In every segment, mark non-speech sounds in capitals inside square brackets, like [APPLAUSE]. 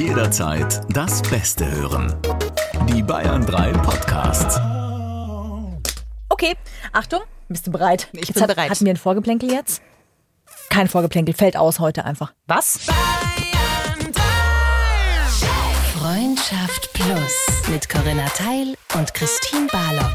Jederzeit das Beste hören. Die Bayern 3 Podcasts. Okay, Achtung, bist du bereit? Ich jetzt bin hat, bereit. Hatten wir ein Vorgeplänkel jetzt? Kein Vorgeplänkel, fällt aus heute einfach. Was? Freundschaft Plus mit Corinna Teil und Christine Barlock.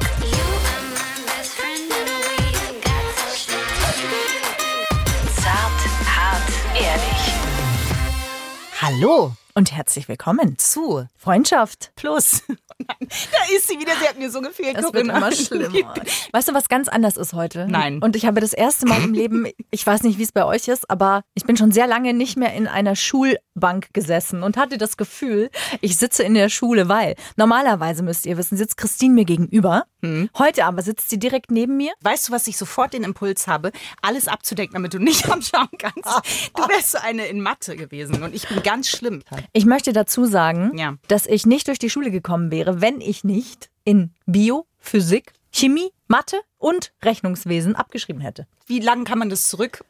Hallo Und herzlich willkommen zu Freundschaft. Plus. [LAUGHS] da ist sie wieder, sie hat mir so gefehlt. Wird Corinna. immer schlimmer. [LAUGHS] Weißt du, was ganz anders ist heute? Nein. Und ich habe das erste Mal im Leben, ich weiß nicht, wie es bei euch ist, aber ich bin schon sehr lange nicht mehr in einer Schulbank gesessen und hatte das Gefühl, ich sitze in der Schule, weil normalerweise müsst ihr wissen, sitzt Christine mir gegenüber. Hm. Heute aber sitzt sie direkt neben mir. Weißt du, was ich sofort den Impuls habe, alles abzudecken, damit du nicht [LAUGHS] anschauen kannst? Du wärst so eine in Mathe gewesen und ich bin ganz schlimm. Ich möchte dazu sagen, Ja. dass ich nicht durch die Schule gekommen wäre, wenn ich nicht in Bio, Physik, Chemie, Mathe und Rechnungswesen abgeschrieben hätte. Wie lange kann man das zurück?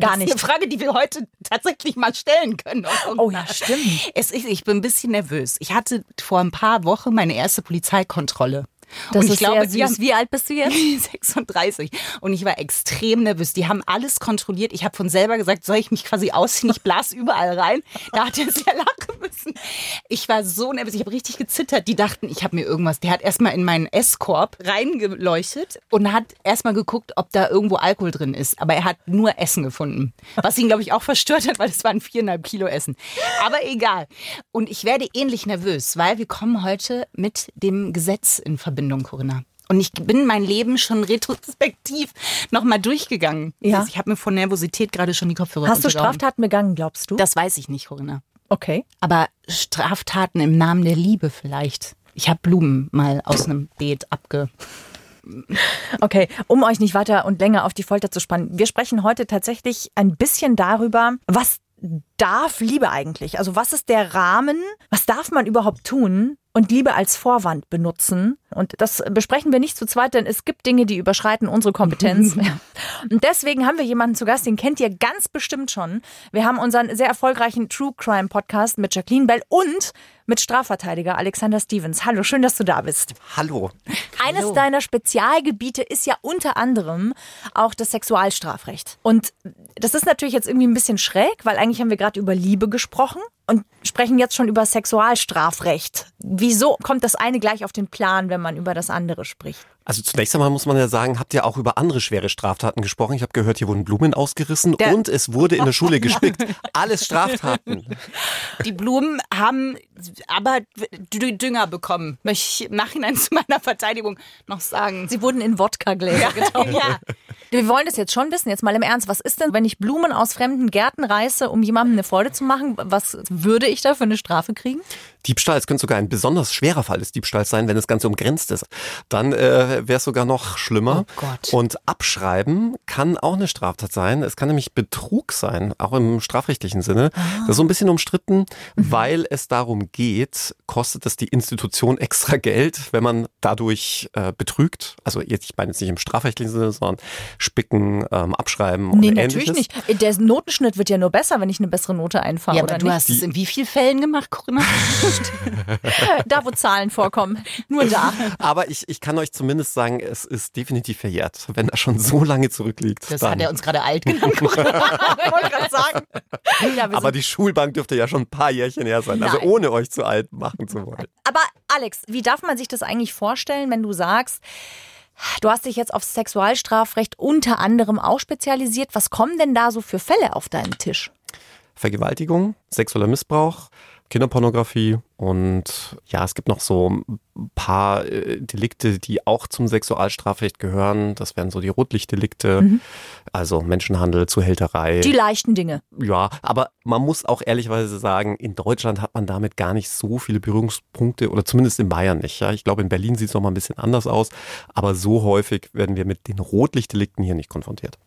Gar das nicht. Ist eine Frage, die wir heute tatsächlich mal stellen können. Oh ja, stimmt. Es ist, ich bin ein bisschen nervös. Ich hatte vor ein paar Wochen meine erste Polizeikontrolle. Das und ich glaube, sehr süß. Wie alt bist du jetzt? [LAUGHS] 36. Und ich war extrem nervös. Die haben alles kontrolliert. Ich habe von selber gesagt, soll ich mich quasi ausziehen? Ich blas überall rein. Da hat er sehr lachen müssen. Ich war so nervös. Ich habe richtig gezittert. Die dachten, ich habe mir irgendwas. Der hat erstmal in meinen Esskorb reingeleuchtet und hat erstmal geguckt, ob da irgendwo Alkohol drin ist. Aber er hat nur Essen gefunden. Was ihn, glaube ich, auch verstört hat, weil es waren viereinhalb Kilo Essen. Aber egal. Und ich werde ähnlich nervös, weil wir kommen heute mit dem Gesetz in Verbindung, Corinna. Und ich bin mein Leben schon retrospektiv nochmal durchgegangen. Ja. Ich habe mir von Nervosität gerade schon die Kopfhörer Hast du. Straftaten begangen, glaubst du? Das weiß ich nicht, Corinna. Okay. Aber Straftaten im Namen der Liebe vielleicht. Ich habe Blumen mal aus einem Beet abge... Okay, um euch nicht weiter und länger auf die Folter zu spannen. Wir sprechen heute tatsächlich ein bisschen darüber, was darf Liebe eigentlich? Also was ist der Rahmen? Was darf man überhaupt tun? Und Liebe als Vorwand benutzen. Und das besprechen wir nicht zu zweit, denn es gibt Dinge, die überschreiten unsere Kompetenz. [LAUGHS] Und deswegen haben wir jemanden zu Gast, den kennt ihr ganz bestimmt schon. Wir haben unseren sehr erfolgreichen True Crime Podcast mit Jacqueline Bell und mit Strafverteidiger Alexander Stevens. Hallo, schön, dass du da bist. Hallo. Eines deiner Spezialgebiete ist ja unter anderem auch das Sexualstrafrecht. Und das ist natürlich jetzt irgendwie ein bisschen schräg, weil eigentlich haben wir gerade über Liebe gesprochen und sprechen jetzt schon über Sexualstrafrecht. Wieso kommt das eine gleich auf den Plan, wenn man über das andere spricht? Also zunächst einmal muss man ja sagen, habt ihr auch über andere schwere Straftaten gesprochen? Ich habe gehört, hier wurden Blumen ausgerissen Der- und es wurde in der Schule [LAUGHS] gespickt. Alles Straftaten. Die Blumen haben aber Dünger bekommen. Möchte ich im Nachhinein zu meiner Verteidigung noch sagen. Sie wurden in Wodka-Gläser getaucht. ja. Wir wollen das jetzt schon wissen, jetzt mal im Ernst. Was ist denn, wenn ich Blumen aus fremden Gärten reiße, um jemandem eine Freude zu machen? Was würde ich da für eine Strafe kriegen? Diebstahl, es könnte sogar ein besonders schwerer Fall des Diebstahls sein, wenn das Ganze umgrenzt ist. Dann äh, wäre es sogar noch schlimmer. Oh Gott. Und abschreiben kann auch eine Straftat sein. Es kann nämlich Betrug sein, auch im strafrechtlichen Sinne. Das ist so ein bisschen umstritten, weil es darum geht, kostet es die Institution extra Geld, wenn man dadurch äh, betrügt. Also jetzt, ich meine jetzt nicht im strafrechtlichen Sinne, sondern spicken, ähm, abschreiben Nee, und natürlich ähnliches. nicht. Der Notenschnitt wird ja nur besser, wenn ich eine bessere Note einfahre, Ja, oder aber du nicht? hast es in wie vielen Fällen gemacht, Corinna? [LAUGHS] Da, wo Zahlen vorkommen. Nur da. Aber ich, ich kann euch zumindest sagen, es ist definitiv verjährt. Wenn das schon so lange zurückliegt. Das dann. hat er uns gerade alt genannt. Corinna. [LAUGHS] Ich wollte gerade sagen. Ja, Aber die Schulbank dürfte ja schon ein paar Jährchen her sein. Also Nein. ohne euch zu alt machen zu wollen. aber Alex, wie darf man sich das eigentlich vorstellen, wenn du sagst, du hast dich jetzt auf Sexualstrafrecht unter anderem auch spezialisiert. Was kommen denn da so für Fälle auf deinen Tisch? Vergewaltigung, sexueller Missbrauch, Kinderpornografie und ja, es gibt noch so ein paar äh, Delikte, die auch zum Sexualstrafrecht gehören. Das wären so die Rotlichtdelikte, also Menschenhandel, Zuhälterei. Die leichten Dinge. Ja, aber man muss auch ehrlicherweise sagen, in Deutschland hat man damit gar nicht so viele Berührungspunkte oder zumindest in Bayern nicht. Ja, ich glaube, in Berlin sieht es noch mal ein bisschen anders aus, aber so häufig werden wir mit den Rotlichtdelikten hier nicht konfrontiert.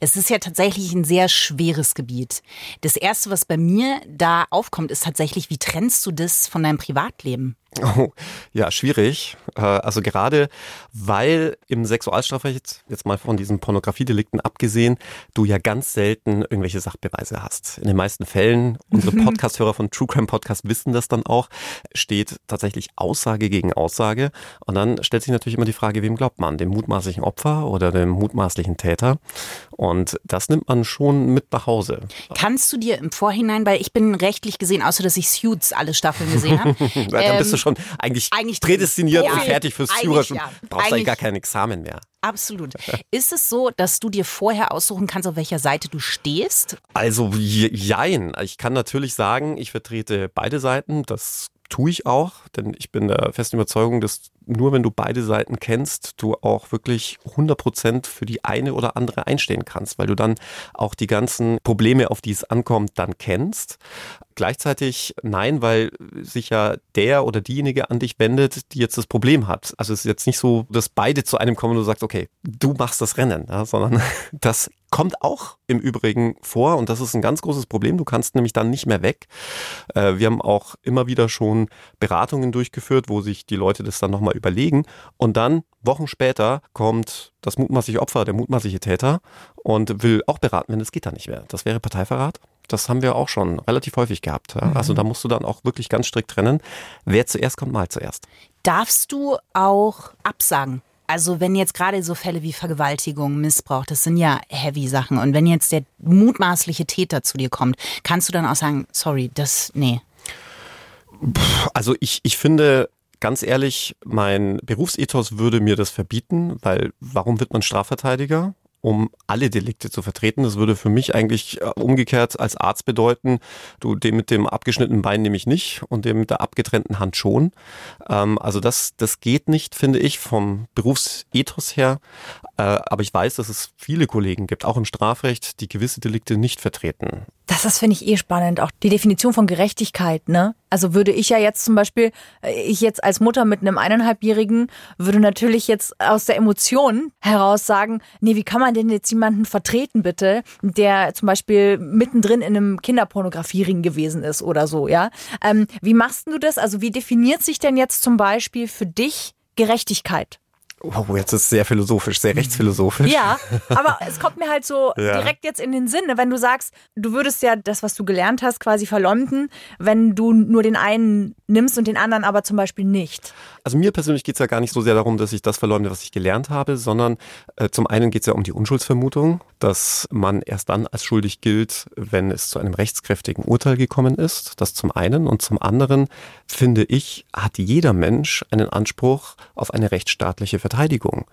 Es ist ja tatsächlich ein sehr schweres Gebiet. Das Erste, was bei mir da aufkommt, ist tatsächlich, wie trennst du das von deinem Privatleben? Oh, ja, schwierig. Äh, Also gerade weil im Sexualstrafrecht, jetzt mal von diesen Pornografiedelikten abgesehen, du ja ganz selten irgendwelche Sachbeweise hast. In den meisten Fällen, unsere Podcasthörer von True Crime Podcast wissen das dann auch, steht tatsächlich Aussage gegen Aussage. Und dann stellt sich natürlich immer die Frage, wem glaubt man? Dem mutmaßlichen Opfer oder dem mutmaßlichen Täter? Und das nimmt man schon mit nach Hause. Kannst du dir im Vorhinein, weil ich bin rechtlich gesehen, außer dass ich Suits alle Staffeln gesehen habe, [LAUGHS] dann bist du ähm, schon eigentlich, eigentlich prädestiniert ja, und fertig fürs Führerschein. ja. Brauchst eigentlich Eigentlich- gar kein Examen mehr. Absolut. Ist es so, dass du dir vorher aussuchen kannst, auf welcher Seite du stehst? Also je- jein. Ich kann natürlich sagen, ich vertrete beide Seiten. Das tue ich auch, denn ich bin der festen Überzeugung, dass nur wenn du beide Seiten kennst, du auch wirklich 100 Prozent für die eine oder andere einstehen kannst, weil du dann auch die ganzen Probleme, auf die es ankommt, dann kennst. Gleichzeitig nein, weil sich ja der oder diejenige an dich wendet, die jetzt das Problem hat. Also es ist jetzt nicht so, dass beide zu einem kommen und du sagst, okay, du machst das Rennen, ja, sondern [LAUGHS] das kommt auch im Übrigen vor und das ist ein ganz großes Problem. Du kannst nämlich dann nicht mehr weg. Äh, Wir haben auch immer wieder schon Beratungen durchgeführt, wo sich die Leute das dann nochmal überlegen und dann Wochen später kommt das mutmaßliche Opfer, der mutmaßliche Täter und will auch beraten, wenn das geht dann nicht mehr. Das wäre Parteiverrat. Das haben wir auch schon relativ häufig gehabt. Ja. Also da musst du dann auch wirklich ganz strikt trennen. Wer zuerst kommt, mal zuerst. Darfst du auch absagen? Also wenn jetzt gerade so Fälle wie Vergewaltigung, Missbrauch, das sind ja heavy Sachen. Und wenn jetzt der mutmaßliche Täter zu dir kommt, kannst du dann auch sagen, sorry, das, nee. Also ich, ich finde, ganz ehrlich, mein Berufsethos würde mir das verbieten, weil warum wird man Strafverteidiger? Um alle Delikte zu vertreten. Das würde für mich eigentlich äh, umgekehrt als Arzt bedeuten, du, dem mit dem abgeschnittenen Bein nehme ich nicht und dem mit der abgetrennten Hand schon. Ähm, also das, das geht nicht, finde ich, vom Berufsethos her. Äh, aber ich weiß, dass es viele Kollegen gibt, auch im Strafrecht, die gewisse Delikte nicht vertreten. Das ist, finde ich, eh spannend. Auch die Definition von Gerechtigkeit, ne? Also würde ich ja jetzt zum Beispiel, äh, ich jetzt als Mutter mit einem eineinhalbjährigen, würde natürlich jetzt aus der Emotion heraus sagen, nee, wie kann man denn jetzt jemanden vertreten, bitte, der zum Beispiel mittendrin in einem Kinderpornografiering gewesen ist oder so, ja? Ähm, wie machst du das? Also wie definiert sich denn jetzt zum Beispiel für dich Gerechtigkeit? Oh, jetzt ist es sehr philosophisch, sehr rechtsphilosophisch. Ja, aber es kommt mir halt so [LAUGHS] Ja. direkt jetzt in den Sinn, ne, wenn du sagst, du würdest ja das, was du gelernt hast, quasi verleumden, wenn du nur den einen nimmst und den anderen aber zum Beispiel nicht. Also mir persönlich geht es ja gar nicht so sehr darum, dass ich das verleumde, was ich gelernt habe, sondern äh, zum einen geht es ja um die Unschuldsvermutung, dass man erst dann als schuldig gilt, wenn es zu einem rechtskräftigen Urteil gekommen ist. Das zum einen. Und zum anderen, finde ich, hat jeder Mensch einen Anspruch auf eine rechtsstaatliche Verteidigung.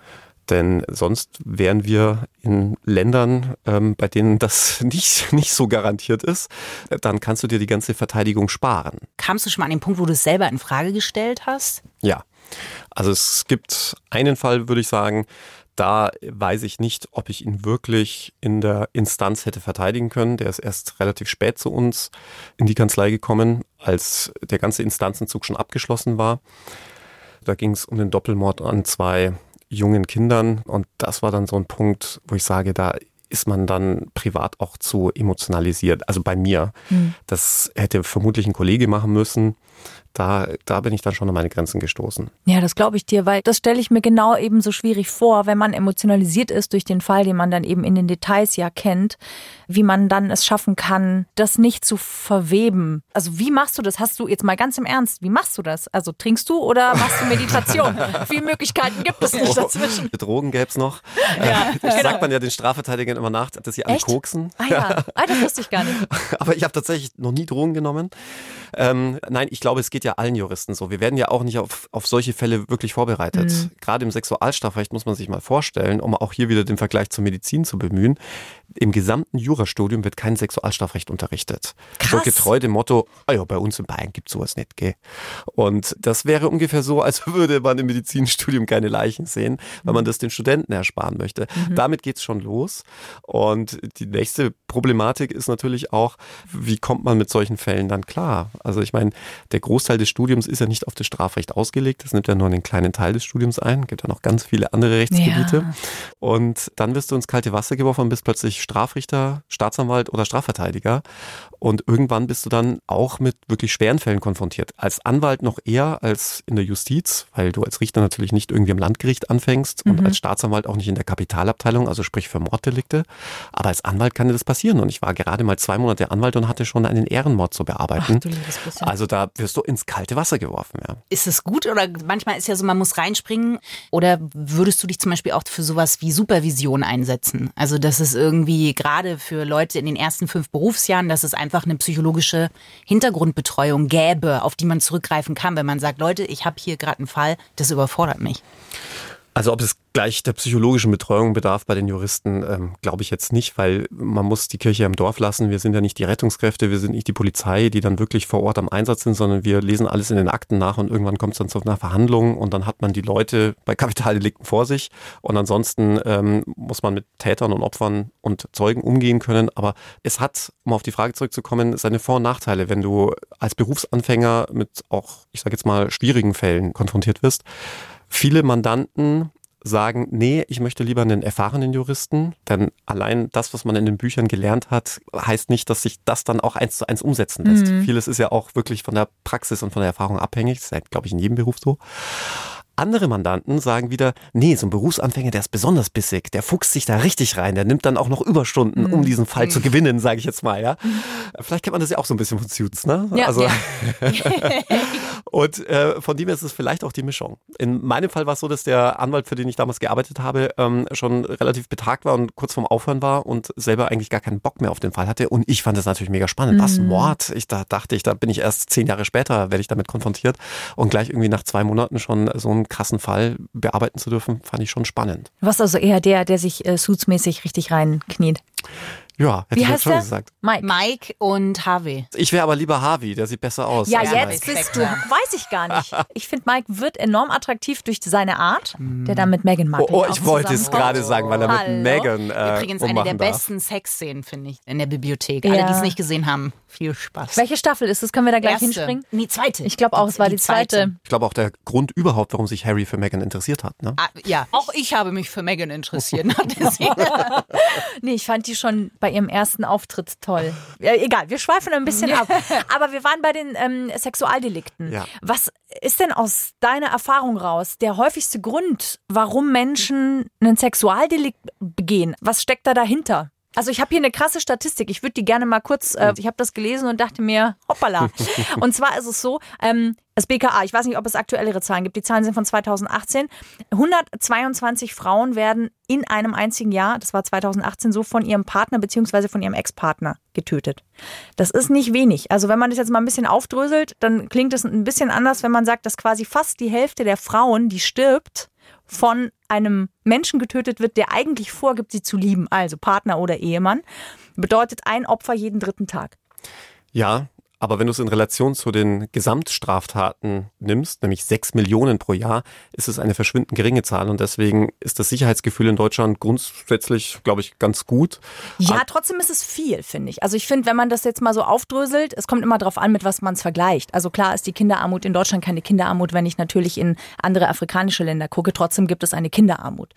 Denn sonst wären wir in Ländern, ähm, bei denen das [LAUGHS] nicht, nicht so garantiert ist. Dann kannst du dir die ganze Verteidigung sparen. Kamst du schon mal an den Punkt, wo du es selber in Frage gestellt hast? Ja, also es gibt einen Fall, würde ich sagen, da weiß ich nicht, ob ich ihn wirklich in der Instanz hätte verteidigen können. Der ist erst relativ spät zu uns in die Kanzlei gekommen, als der ganze Instanzenzug schon abgeschlossen war. Da ging es um den Doppelmord an zwei jungen Kindern und das war dann so ein Punkt, wo ich sage, da ist man dann privat auch zu emotionalisiert. Also bei mir. Das hätte vermutlich ein Kollege machen müssen. Da, da bin ich dann schon an meine Grenzen gestoßen. Ja, das glaube ich dir, weil das stelle ich mir genau eben so schwierig vor, wenn man emotionalisiert ist durch den Fall, den man dann eben in den Details ja kennt, wie man dann es schaffen kann, das nicht zu verweben. Also wie machst du das? Hast du jetzt mal ganz im Ernst, wie machst du das? Also trinkst du oder machst du Meditation? [LAUGHS] Viele Möglichkeiten gibt es nicht dazwischen. Drogen gäbe es noch. das [LAUGHS] sagt man ja den Strafverteidigern immer nach, dass sie alle Echt? koksen. Ah ja, [LAUGHS] ah, das wusste ich gar nicht. Aber ich habe tatsächlich noch nie Drogen genommen. Ähm, nein, ich glaube, es geht ja allen Juristen so. Wir werden ja auch nicht auf, auf solche Fälle wirklich vorbereitet. Mhm. Gerade im Sexualstrafrecht muss man sich mal vorstellen, um auch hier wieder den Vergleich zur Medizin zu bemühen. Im gesamten Jurastudium wird kein Sexualstrafrecht unterrichtet. So Krass. getreu dem Motto, ah ja, bei uns in Bayern gibt's sowas nicht, gell? Und das wäre ungefähr so, als [LAUGHS] würde man im Medizinstudium keine Leichen sehen, weil man das den Studenten ersparen möchte. Damit geht's schon los. Und die nächste Problematik ist natürlich auch, wie kommt man mit solchen Fällen dann klar? Also ich meine, der Großteil des Studiums ist ja nicht auf das Strafrecht ausgelegt. Das nimmt ja nur einen kleinen Teil des Studiums ein. Es gibt ja noch ganz viele andere Rechtsgebiete. Ja. Und dann wirst du ins kalte Wasser geworfen und bist plötzlich Strafrichter, Staatsanwalt oder Strafverteidiger. Und irgendwann bist du dann auch mit wirklich schweren Fällen konfrontiert. Als Anwalt noch eher als in der Justiz, weil du als Richter natürlich nicht irgendwie am Landgericht anfängst und mhm. als Staatsanwalt auch nicht in der Kapitalabteilung, also sprich für Morddelikte. Aber als Anwalt kann dir das passieren. Und ich war gerade mal zwei Monate Anwalt und hatte schon einen Ehrenmord zu bearbeiten. Ach, also da wirst du ins kalte Wasser geworfen. Ja. Ist es gut oder manchmal ist ja so, man muss reinspringen? Oder würdest du dich zum Beispiel auch für sowas wie Supervision einsetzen? Also das ist irgendwie gerade für Leute in den ersten fünf Berufsjahren, dass es einfach eine psychologische Hintergrundbetreuung gäbe, auf die man zurückgreifen kann, wenn man sagt, Leute, ich habe hier gerade einen Fall, das überfordert mich. Also ob es gleich der psychologischen Betreuung bedarf bei den Juristen, ähm, glaube ich jetzt nicht, weil man muss die Kirche im Dorf lassen. Wir sind ja nicht die Rettungskräfte, wir sind nicht die Polizei, die dann wirklich vor Ort am Einsatz sind, sondern wir lesen alles in den Akten nach und irgendwann kommt es dann zu einer Verhandlung und dann hat man die Leute bei Kapitaldelikten vor sich und ansonsten ähm, muss man mit Tätern und Opfern und Zeugen umgehen können. Aber es hat, um auf die Frage zurückzukommen, seine Vor- und Nachteile, wenn du als Berufsanfänger mit auch, ich sage jetzt mal, schwierigen Fällen konfrontiert wirst. Viele Mandanten sagen, nee, ich möchte lieber einen erfahrenen Juristen, denn allein das, was man in den Büchern gelernt hat, heißt nicht, dass sich das dann auch eins zu eins umsetzen lässt. Mhm. Vieles ist ja auch wirklich von der Praxis und von der Erfahrung abhängig. Das ist, ja, glaube ich, in jedem Beruf so. Andere Mandanten sagen wieder, nee, so ein Berufsanfänger, der ist besonders bissig, der fuchst sich da richtig rein, der nimmt dann auch noch Überstunden, um mhm. diesen Fall zu mhm. gewinnen, sage ich jetzt mal, ja. Vielleicht kennt man das ja auch so ein bisschen von Suits, ne? Ja, also, ja. [LAUGHS] und äh, von dem her ist es vielleicht auch die Mischung. In meinem Fall war es so, dass der Anwalt, für den ich damals gearbeitet habe, ähm, schon relativ betagt war und kurz vorm Aufhören war und selber eigentlich gar keinen Bock mehr auf den Fall hatte. Und ich fand das natürlich mega spannend. Mhm. Was, Mord? Ich da dachte ich, da bin ich erst zehn Jahre später, werde ich damit konfrontiert. Und gleich irgendwie nach zwei Monaten schon so ein krassen Fall bearbeiten zu dürfen, fand ich schon spannend. Was also eher der, der sich äh, suitsmäßig richtig reinkniet. Ja, hätte Wie ich heißt schon der? gesagt. Mike. Mike und Harvey. Ich wäre aber lieber Harvey, der sieht besser aus. Ja, jetzt Mike. bist du. Weiß ich gar nicht. [LAUGHS] Ich finde, Mike wird enorm attraktiv durch seine Art, der dann mit Megan Markle Oh, oh ich wollte es gerade sagen, weil er mit Hallo. Megan äh, Übrigens eine der darf. besten Sexszenen, finde ich, in der Bibliothek. Alle, Ja. die es nicht gesehen haben, viel Spaß. Welche Staffel ist das? Können wir da gleich Erste. hinspringen? Nee, zweite. Ich glaube auch, es war die, zweite. Ich glaube auch der Grund überhaupt, warum sich Harry für Megan interessiert hat. Ne? Ah, ja, auch ich habe mich für Megan interessiert. [LAUGHS] [LAUGHS] Nee, ich fand die schon bei ihrem ersten Auftritt toll. Ja, egal, wir schweifen ein bisschen ab. Aber wir waren bei den ähm, Sexualdelikten. Ja. Was ist denn aus deiner Erfahrung raus der häufigste Grund, warum Menschen einen Sexualdelikt begehen? Was steckt da dahinter? Also ich habe hier eine krasse Statistik. Ich würde die gerne mal kurz, äh, ich habe das gelesen und dachte mir, hoppala. [LAUGHS] Und zwar ist es so, ähm, das BKA, ich weiß nicht, ob es aktuellere Zahlen gibt, die Zahlen sind von 2018. 122 Frauen werden in einem einzigen Jahr, das war 2018 so, von ihrem Partner beziehungsweise von ihrem Ex-Partner getötet. Das ist nicht wenig. Also wenn man das jetzt mal ein bisschen aufdröselt, dann klingt es ein bisschen anders, wenn man sagt, dass quasi fast die Hälfte der Frauen, die stirbt, von einem Menschen getötet wird, der eigentlich vorgibt, sie zu lieben, also Partner oder Ehemann, bedeutet ein Opfer jeden dritten Tag. Ja, aber wenn du es in Relation zu den Gesamtstraftaten nimmst, nämlich sechs Millionen pro Jahr, ist es eine verschwindend geringe Zahl und deswegen ist das Sicherheitsgefühl in Deutschland grundsätzlich, glaube ich, ganz gut. Ja, trotzdem ist es viel, finde ich. Also ich finde, wenn man das jetzt mal so aufdröselt, es kommt immer darauf an, mit was man es vergleicht. Also klar ist die Kinderarmut in Deutschland keine Kinderarmut, wenn ich natürlich in andere afrikanische Länder gucke. Trotzdem gibt es eine Kinderarmut.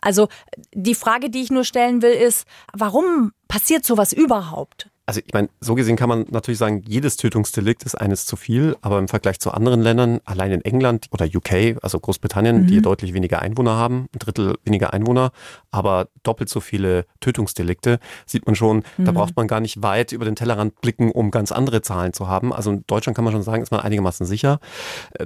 Also die Frage, die ich nur stellen will, ist, warum passiert sowas überhaupt? Also ich meine, so gesehen kann man natürlich sagen, jedes Tötungsdelikt ist eines zu viel, aber im Vergleich zu anderen Ländern, allein in England oder UK, also Großbritannien, die deutlich weniger Einwohner haben, ein Drittel weniger Einwohner, aber doppelt so viele Tötungsdelikte, sieht man schon, da braucht man gar nicht weit über den Tellerrand blicken, um ganz andere Zahlen zu haben. Also in Deutschland kann man schon sagen, ist man einigermaßen sicher.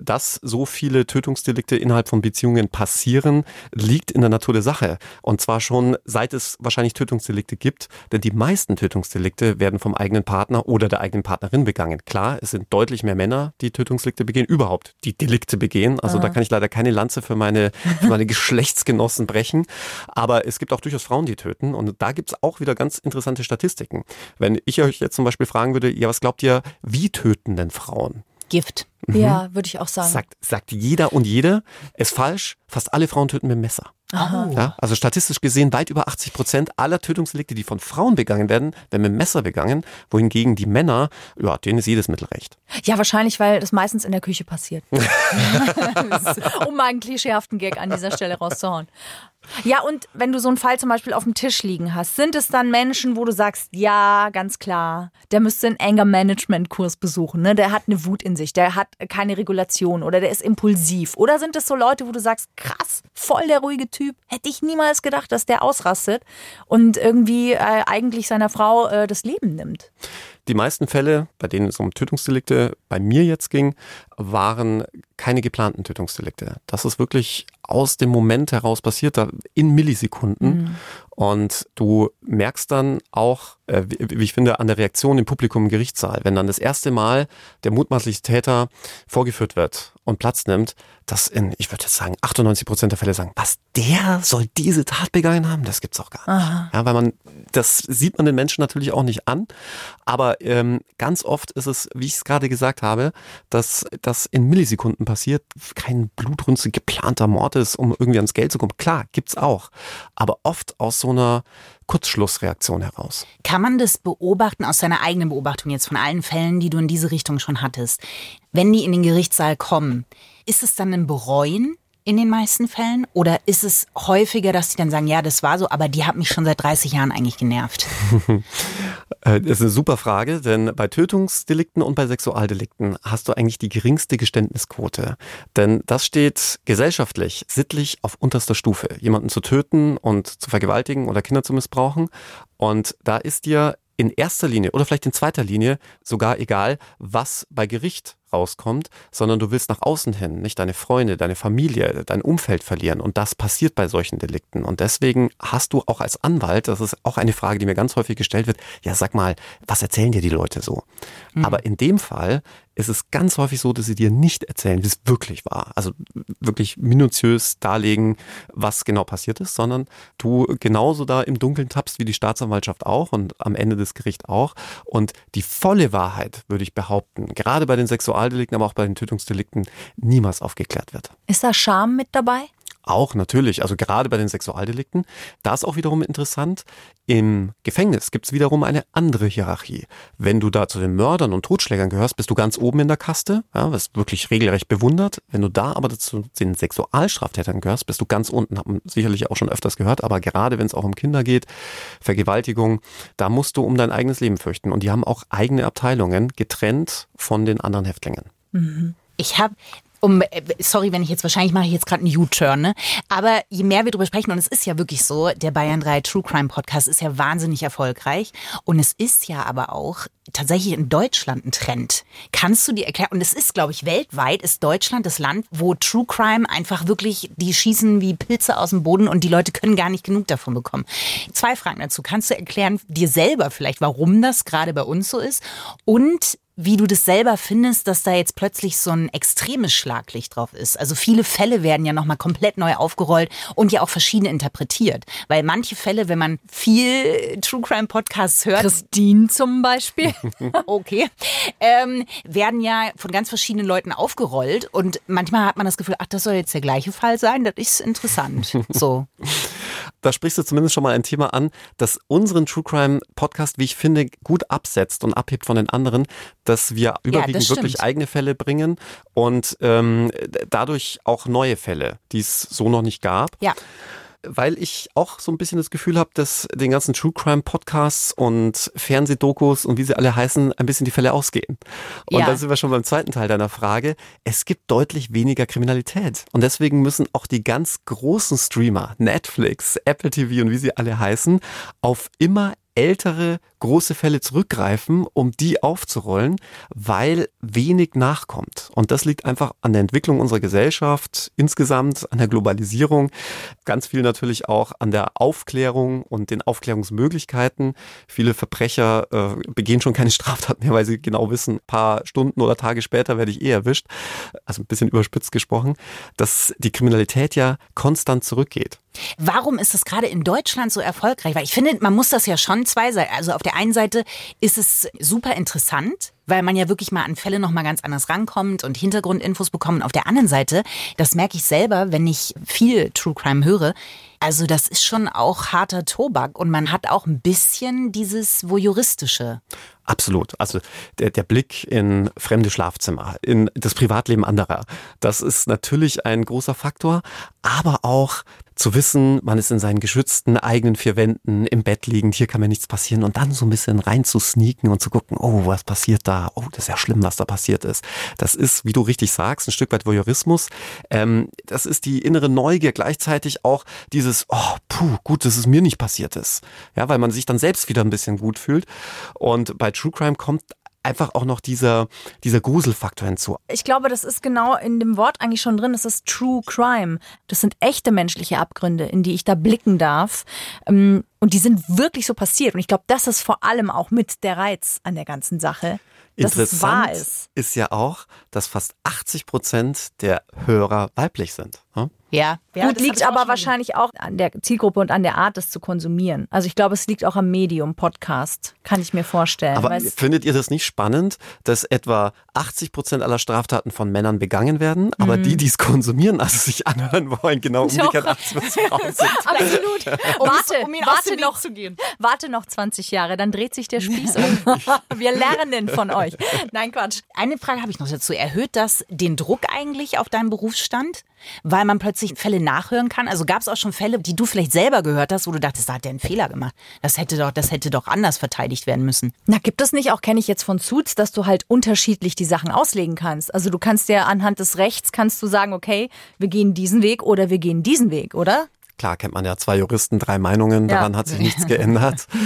Dass so viele Tötungsdelikte innerhalb von Beziehungen passieren, liegt in der Natur der Sache. Und zwar schon seit es wahrscheinlich Tötungsdelikte gibt, denn die meisten Tötungsdelikte werden vom eigenen Partner oder der eigenen Partnerin begangen. Klar, es sind deutlich mehr Männer, die Tötungsdelikte begehen, überhaupt die Delikte begehen. Also da kann ich leider keine Lanze für meine, für meine [LAUGHS] Geschlechtsgenossen brechen. Aber es gibt auch durchaus Frauen, die töten. Und da gibt es auch wieder ganz interessante Statistiken. Wenn ich euch jetzt zum Beispiel fragen würde, ja, was glaubt ihr, wie töten denn Frauen? Gift. Ja, würde ich auch sagen. Sagt, sagt jeder und jede, ist falsch. Fast alle Frauen töten mit dem Messer. Ja, also statistisch gesehen weit über 80 Prozent aller Tötungsdelikte, die von Frauen begangen werden, werden mit Messer begangen, wohingegen die Männer, ja, denen ist jedes Mittel recht. Ja, wahrscheinlich, weil das meistens in der Küche passiert. [LAUGHS] um mal einen klischeehaften Gag an dieser Stelle rauszuhauen. Ja, und wenn du so einen Fall zum Beispiel auf dem Tisch liegen hast, sind es dann Menschen, wo du sagst, ja, ganz klar, der müsste einen Anger-Management-Kurs besuchen, ne? der hat eine Wut in sich, der hat keine Regulation oder der ist impulsiv. Oder sind es so Leute, wo du sagst, krass, voll der ruhige Typ, hätte ich niemals gedacht, dass der ausrastet und irgendwie äh, eigentlich seiner Frau äh, das Leben nimmt? Die meisten Fälle, bei denen es um Tötungsdelikte bei mir jetzt ging, waren keine geplanten Tötungsdelikte. Das ist wirklich aus dem Moment heraus passiert, in Millisekunden. Mhm. Und du merkst dann auch, äh, wie, ich finde, an der Reaktion im Publikum im Gerichtssaal, wenn dann das erste Mal der mutmaßliche Täter vorgeführt wird und Platz nimmt, dass in, ich würde jetzt sagen, 98 Prozent der Fälle sagen, was, der soll diese Tat begangen haben? Das gibt's auch gar nicht. Aha. Ja, weil man, das sieht man den Menschen natürlich auch nicht an. Aber ähm, ganz oft ist es, wie ich es gerade gesagt habe, dass das in Millisekunden passiert, kein blutrünstig geplanter Mord ist, um irgendwie ans Geld zu kommen. Klar, gibt's auch. Aber oft aus so einer Kurzschlussreaktion heraus. Kann man das beobachten aus deiner eigenen Beobachtung jetzt von allen Fällen, die du in diese Richtung schon hattest? Wenn die in den Gerichtssaal kommen, ist es dann ein Bereuen? In den meisten Fällen? Oder ist es häufiger, dass sie dann sagen, ja, das war so, aber die hat mich schon seit 30 Jahren eigentlich genervt? [LAUGHS] Äh, das ist eine super Frage, denn bei Tötungsdelikten und bei Sexualdelikten hast du eigentlich die geringste Geständnisquote. Denn das steht gesellschaftlich, sittlich auf unterster Stufe. Jemanden zu töten und zu vergewaltigen oder Kinder zu missbrauchen. Und da ist dir in erster Linie oder vielleicht in zweiter Linie sogar egal, was bei Gericht rauskommt, sondern du willst nach außen hin nicht deine Freunde, deine Familie, dein Umfeld verlieren. Und das passiert bei solchen Delikten. Und deswegen hast du auch als Anwalt, das ist auch eine Frage, die mir ganz häufig gestellt wird, ja sag mal, was erzählen dir die Leute so? Mhm. Aber in dem Fall ist es ganz häufig so, dass sie dir nicht erzählen, wie es wirklich war. Also wirklich minutiös darlegen, was genau passiert ist, sondern du genauso da im Dunkeln tappst wie die Staatsanwaltschaft auch und am Ende des Gerichts auch. Und die volle Wahrheit, würde ich behaupten, gerade bei den Sexualdelikten, aber auch bei den Tötungsdelikten, niemals aufgeklärt wird. Ist da Scham mit dabei? Auch natürlich, also gerade bei den Sexualdelikten. Da ist auch wiederum interessant, im Gefängnis gibt es wiederum eine andere Hierarchie. Wenn du da zu den Mördern und Totschlägern gehörst, bist du ganz oben in der Kaste, ja, wirst wirklich regelrecht bewundert. Wenn du da aber zu den Sexualstraftätern gehörst, bist du ganz unten, hat man sicherlich auch schon öfters gehört, aber gerade wenn es auch um Kinder geht, Vergewaltigung, da musst du um dein eigenes Leben fürchten. Und die haben auch eigene Abteilungen, getrennt von den anderen Häftlingen. Mhm. Ich habe um, äh, sorry, wenn ich jetzt wahrscheinlich mache ich jetzt gerade einen U-Turn, ne? Aber je mehr wir darüber sprechen, und es ist ja wirklich so, der Bayern 3 True Crime Podcast ist ja wahnsinnig erfolgreich. Und es ist ja aber auch tatsächlich in Deutschland ein Trend. Kannst du dir erklären, und es ist, glaube ich, weltweit ist Deutschland das Land, wo True Crime einfach wirklich, die schießen wie Pilze aus dem Boden und die Leute können gar nicht genug davon bekommen. Zwei Fragen dazu. Kannst du erklären, dir selber vielleicht, warum das gerade bei uns so ist? Und wie du das selber findest, dass da jetzt plötzlich so ein extremes Schlaglicht drauf ist. Also viele Fälle werden ja nochmal komplett neu aufgerollt und ja auch verschieden interpretiert. Weil manche Fälle, wenn man viel True Crime Podcasts hört. Christine zum Beispiel. [LAUGHS] [LAUGHS] okay. Ähm, werden ja von ganz verschiedenen Leuten aufgerollt und manchmal hat man das Gefühl, ach, das soll jetzt der gleiche Fall sein. Das ist interessant. So. [LAUGHS] Da sprichst du zumindest schon mal ein Thema an, das unseren True Crime Podcast, wie ich finde, gut absetzt und abhebt von den anderen, dass wir überwiegend ja, wirklich eigene Fälle bringen und ähm, dadurch auch neue Fälle, die es so noch nicht gab. Ja weil ich auch so ein bisschen das Gefühl habe, dass den ganzen True Crime Podcasts und Fernsehdokus und wie sie alle heißen, ein bisschen die Fälle ausgehen. Und ja. da sind wir schon beim zweiten Teil deiner Frage. Es gibt deutlich weniger Kriminalität. Und deswegen müssen auch die ganz großen Streamer, Netflix, Apple TV und wie sie alle heißen, auf immer ältere große Fälle zurückgreifen, um die aufzurollen, weil wenig nachkommt. Und das liegt einfach an der Entwicklung unserer Gesellschaft insgesamt, an der Globalisierung, ganz viel natürlich auch an der Aufklärung und den Aufklärungsmöglichkeiten. Viele Verbrecher äh, begehen schon keine Straftat mehr, weil sie genau wissen, paar Stunden oder Tage später werde ich eh erwischt. Also ein bisschen überspitzt gesprochen, dass die Kriminalität ja konstant zurückgeht. Warum ist das gerade in Deutschland so erfolgreich? Weil ich finde, man muss das ja schon zwei Seiten. Also auf der einen Seite ist es super interessant, weil man ja wirklich mal an Fälle noch mal ganz anders rankommt und Hintergrundinfos bekommt. Auf der anderen Seite, das merke ich selber, wenn ich viel True Crime höre, also das ist schon auch harter Tobak und man hat auch ein bisschen dieses voyeuristische. Absolut. Also der, der Blick in fremde Schlafzimmer, in das Privatleben anderer, das ist natürlich ein großer Faktor, aber auch zu wissen, man ist in seinen geschützten eigenen vier Wänden im Bett liegend, hier kann mir nichts passieren und dann so ein bisschen rein zu sneaken und zu gucken, oh, was passiert da? Oh, das ist ja schlimm, was da passiert ist. Das ist, wie du richtig sagst, ein Stück weit Voyeurismus. Ähm, das ist die innere Neugier, gleichzeitig auch dieses, oh, puh, gut, dass es mir nicht passiert ist. Ja, weil man sich dann selbst wieder ein bisschen gut fühlt. Und bei True Crime kommt einfach auch noch dieser, dieser Gruselfaktor hinzu. Ich glaube, das ist genau in dem Wort eigentlich schon drin. Das ist True Crime. Das sind echte menschliche Abgründe, in die ich da blicken darf. Ähm, und die sind wirklich so passiert. Und ich glaube, das ist vor allem auch mit der Reiz an der ganzen Sache. Dass Interessant ist. ist ja auch, dass fast 80 Prozent der Hörer weiblich sind. Hm? Ja, ja Gut, das liegt aber wahrscheinlich auch an der Zielgruppe und an der Art, das zu konsumieren. Also ich glaube, es liegt auch am Medium Podcast, kann ich mir vorstellen. Aber findet ihr das nicht spannend, dass etwa 80 Prozent aller Straftaten von Männern begangen werden, aber die, die es konsumieren, also sich anhören wollen, genau umgekehrt 80 Prozent sind? [LAUGHS] Absolut. warte, um ihn warte noch, zu gehen. warte noch 20 Jahre, dann dreht sich der Spieß um. [LAUGHS] [LAUGHS] Wir lernen von euch. Nein, Quatsch. Eine Frage habe ich noch dazu. Erhöht das den Druck eigentlich auf deinen Berufsstand? Weil man plötzlich Fälle nachhören kann? Also gab es auch schon Fälle, die du vielleicht selber gehört hast, wo du dachtest, da hat der einen Fehler gemacht. Das hätte doch, das hätte doch anders verteidigt werden müssen. Na, gibt es nicht, auch kenne ich jetzt von Suits, dass du halt unterschiedlich die Sachen auslegen kannst. Also du kannst ja anhand des Rechts kannst du sagen, okay, wir gehen diesen Weg oder wir gehen diesen Weg, oder? Klar, kennt man ja zwei Juristen, drei Meinungen, Ja. daran hat sich nichts geändert. [LAUGHS]